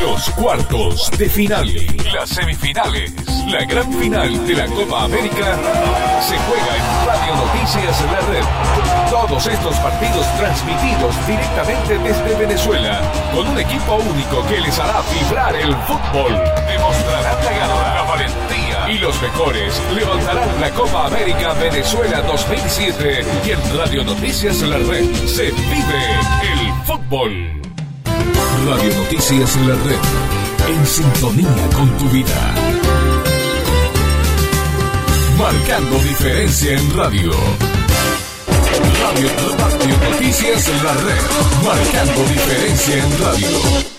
Los cuartos de final, las semifinales, la gran final de la Copa América se juega en Radio Noticias La Red. Todos estos partidos transmitidos directamente desde Venezuela, con un equipo único que les hará vibrar el fútbol. Demostrarán la ganadora, la valentía y los mejores levantarán la Copa América Venezuela 2007 y en Radio Noticias La Red se vive el fútbol. Radio Noticias La Red, en sintonía con tu vida. Marcando diferencia en radio. Radio, Radio Noticias La Red, marcando diferencia en radio.